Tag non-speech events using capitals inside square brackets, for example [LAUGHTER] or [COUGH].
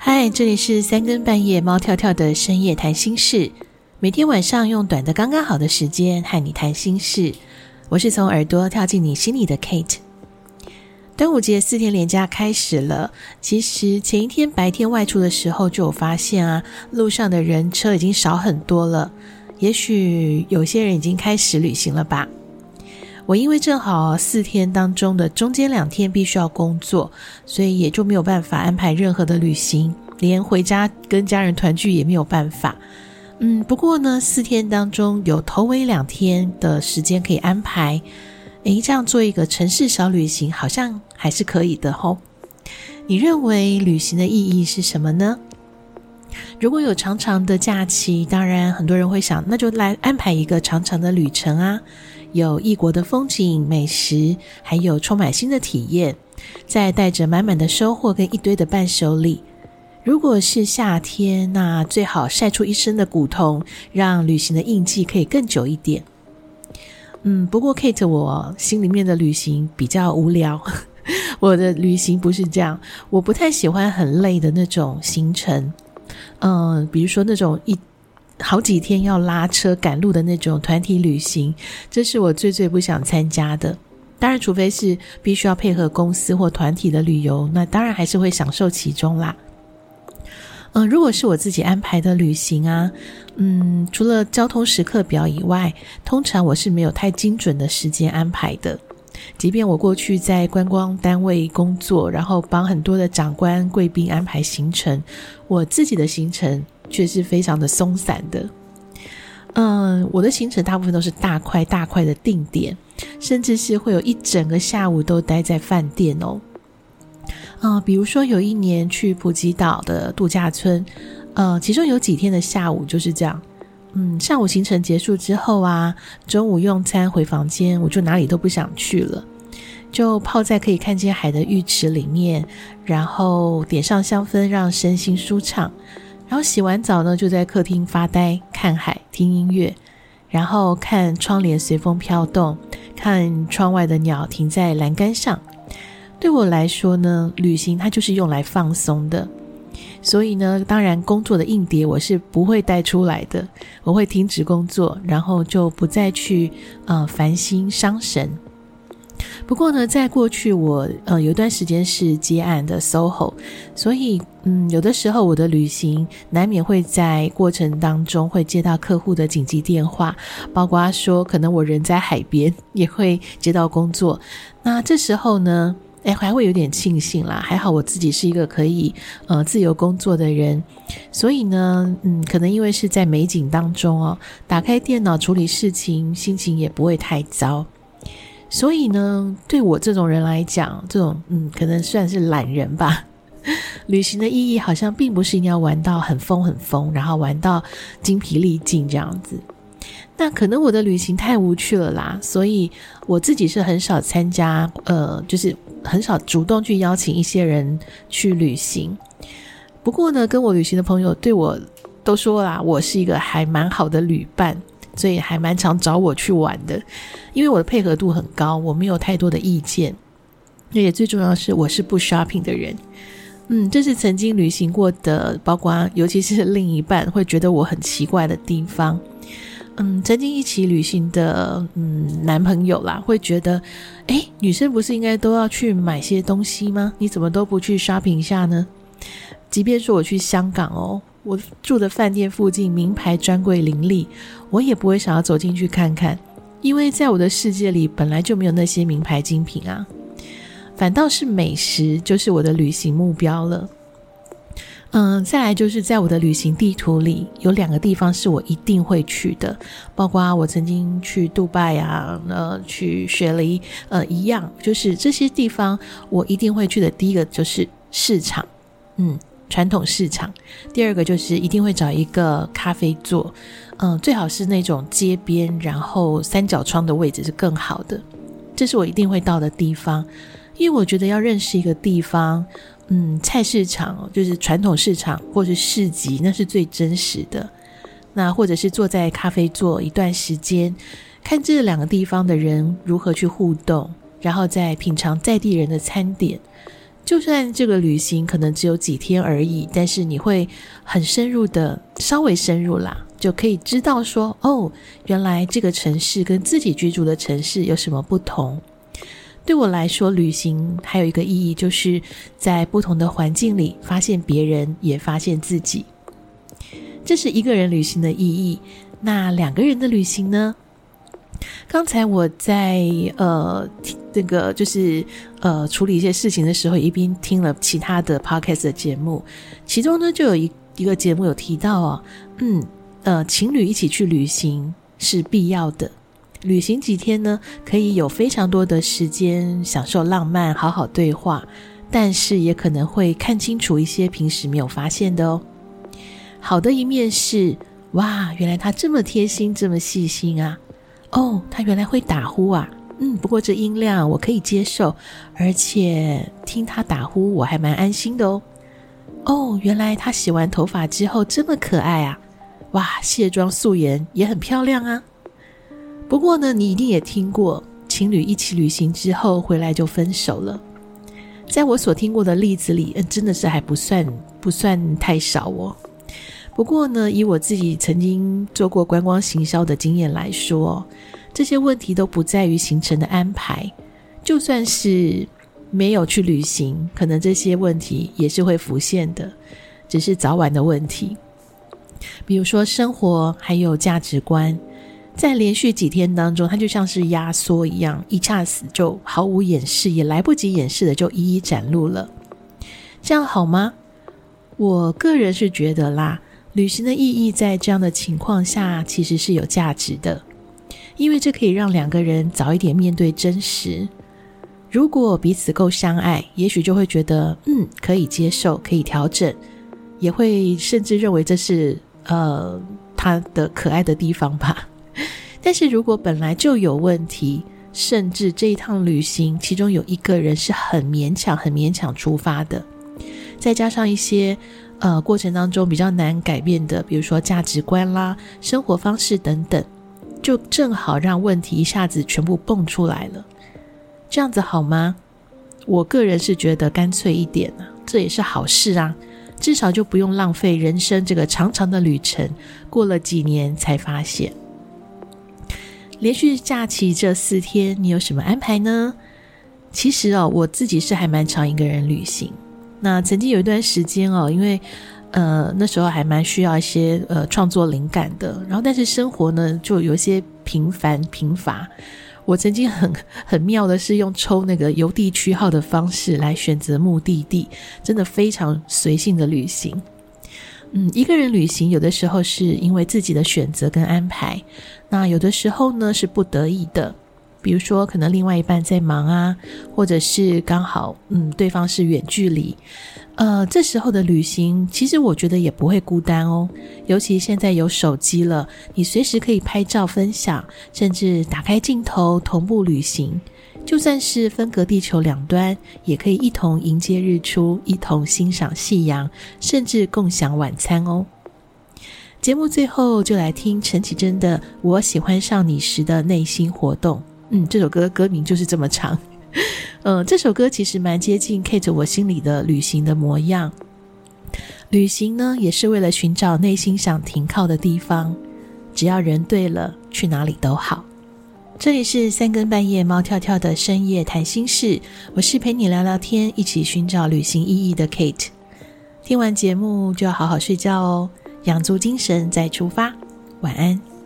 嗨，这里是三更半夜猫跳跳的深夜谈心事，每天晚上用短的刚刚好的时间和你谈心事。我是从耳朵跳进你心里的 Kate。端午节四天连假开始了，其实前一天白天外出的时候就有发现啊，路上的人车已经少很多了。也许有些人已经开始旅行了吧。我因为正好四天当中的中间两天必须要工作，所以也就没有办法安排任何的旅行，连回家跟家人团聚也没有办法。嗯，不过呢，四天当中有头尾两天的时间可以安排，诶，这样做一个城市小旅行好像还是可以的吼。你认为旅行的意义是什么呢？如果有长长的假期，当然很多人会想，那就来安排一个长长的旅程啊。有异国的风景、美食，还有充满新的体验，再带着满满的收获跟一堆的伴手礼。如果是夏天，那最好晒出一身的古铜，让旅行的印记可以更久一点。嗯，不过 Kate，我心里面的旅行比较无聊。[LAUGHS] 我的旅行不是这样，我不太喜欢很累的那种行程。嗯，比如说那种一。好几天要拉车赶路的那种团体旅行，这是我最最不想参加的。当然，除非是必须要配合公司或团体的旅游，那当然还是会享受其中啦。嗯、如果是我自己安排的旅行啊，嗯，除了交通时刻表以外，通常我是没有太精准的时间安排的。即便我过去在观光单位工作，然后帮很多的长官贵宾安排行程，我自己的行程。却是非常的松散的，嗯，我的行程大部分都是大块大块的定点，甚至是会有一整个下午都待在饭店哦。嗯，比如说有一年去普吉岛的度假村，呃，其中有几天的下午就是这样，嗯，上午行程结束之后啊，中午用餐回房间，我就哪里都不想去了，就泡在可以看见海的浴池里面，然后点上香氛，让身心舒畅。然后洗完澡呢，就在客厅发呆、看海、听音乐，然后看窗帘随风飘动，看窗外的鸟停在栏杆上。对我来说呢，旅行它就是用来放松的。所以呢，当然工作的硬碟我是不会带出来的，我会停止工作，然后就不再去呃烦心伤神。不过呢，在过去我呃有一段时间是接案的 SOHO，所以嗯有的时候我的旅行难免会在过程当中会接到客户的紧急电话，包括说可能我人在海边也会接到工作。那这时候呢，哎还会有点庆幸啦，还好我自己是一个可以呃自由工作的人，所以呢嗯可能因为是在美景当中哦，打开电脑处理事情，心情也不会太糟。所以呢，对我这种人来讲，这种嗯，可能算是懒人吧。[LAUGHS] 旅行的意义好像并不是一定要玩到很疯很疯，然后玩到精疲力尽这样子。那可能我的旅行太无趣了啦，所以我自己是很少参加，呃，就是很少主动去邀请一些人去旅行。不过呢，跟我旅行的朋友对我都说啦，我是一个还蛮好的旅伴。所以还蛮常找我去玩的，因为我的配合度很高，我没有太多的意见。而且最重要是，我是不 shopping 的人。嗯，这是曾经旅行过的，包括尤其是另一半会觉得我很奇怪的地方。嗯，曾经一起旅行的嗯男朋友啦，会觉得，诶，女生不是应该都要去买些东西吗？你怎么都不去 shopping 一下呢？即便说我去香港哦。我住的饭店附近名牌专柜林立，我也不会想要走进去看看，因为在我的世界里本来就没有那些名牌精品啊，反倒是美食就是我的旅行目标了。嗯，再来就是在我的旅行地图里有两个地方是我一定会去的，包括我曾经去杜拜啊，呃，去雪梨，呃，一样，就是这些地方我一定会去的。第一个就是市场，嗯。传统市场，第二个就是一定会找一个咖啡座，嗯，最好是那种街边，然后三角窗的位置是更好的。这是我一定会到的地方，因为我觉得要认识一个地方，嗯，菜市场就是传统市场或是市集，那是最真实的。那或者是坐在咖啡座一段时间，看这两个地方的人如何去互动，然后再品尝在地人的餐点。就算这个旅行可能只有几天而已，但是你会很深入的，稍微深入啦，就可以知道说，哦，原来这个城市跟自己居住的城市有什么不同。对我来说，旅行还有一个意义，就是在不同的环境里发现别人，也发现自己。这是一个人旅行的意义。那两个人的旅行呢？刚才我在呃这个就是呃处理一些事情的时候，一边听了其他的 podcast 的节目，其中呢就有一一个节目有提到哦，嗯呃情侣一起去旅行是必要的。旅行几天呢，可以有非常多的时间享受浪漫，好好对话，但是也可能会看清楚一些平时没有发现的哦。好的一面是，哇，原来他这么贴心，这么细心啊！哦，他原来会打呼啊，嗯，不过这音量我可以接受，而且听他打呼我还蛮安心的哦。哦，原来他洗完头发之后这么可爱啊！哇，卸妆素颜也很漂亮啊。不过呢，你一定也听过情侣一起旅行之后回来就分手了。在我所听过的例子里，嗯，真的是还不算不算太少哦。不过呢，以我自己曾经做过观光行销的经验来说，这些问题都不在于行程的安排。就算是没有去旅行，可能这些问题也是会浮现的，只是早晚的问题。比如说生活，还有价值观。在连续几天当中，它就像是压缩一样，一下子就毫无掩饰，也来不及掩饰的就一一展露了。这样好吗？我个人是觉得啦，旅行的意义在这样的情况下其实是有价值的，因为这可以让两个人早一点面对真实。如果彼此够相爱，也许就会觉得嗯，可以接受，可以调整，也会甚至认为这是呃他的可爱的地方吧。[LAUGHS] 但是如果本来就有问题，甚至这一趟旅行其中有一个人是很勉强、很勉强出发的，再加上一些呃过程当中比较难改变的，比如说价值观啦、生活方式等等，就正好让问题一下子全部蹦出来了。这样子好吗？我个人是觉得干脆一点啊，这也是好事啊，至少就不用浪费人生这个长长的旅程，过了几年才发现。连续假期这四天，你有什么安排呢？其实哦，我自己是还蛮常一个人旅行。那曾经有一段时间哦，因为呃那时候还蛮需要一些呃创作灵感的，然后但是生活呢就有一些平凡贫乏。我曾经很 [LAUGHS] 很妙的是用抽那个邮递区号的方式来选择目的地，真的非常随性的旅行。嗯，一个人旅行有的时候是因为自己的选择跟安排，那有的时候呢是不得已的，比如说可能另外一半在忙啊，或者是刚好嗯对方是远距离，呃，这时候的旅行其实我觉得也不会孤单哦，尤其现在有手机了，你随时可以拍照分享，甚至打开镜头同步旅行。就算是分隔地球两端，也可以一同迎接日出，一同欣赏夕阳，甚至共享晚餐哦。节目最后就来听陈绮贞的《我喜欢上你时的内心活动》。嗯，这首歌歌名就是这么长。嗯，这首歌其实蛮接近 Kate 我心里的旅行的模样。旅行呢，也是为了寻找内心想停靠的地方。只要人对了，去哪里都好。这里是三更半夜猫跳跳的深夜谈心事，我是陪你聊聊天，一起寻找旅行意义的 Kate。听完节目就要好好睡觉哦，养足精神再出发。晚安。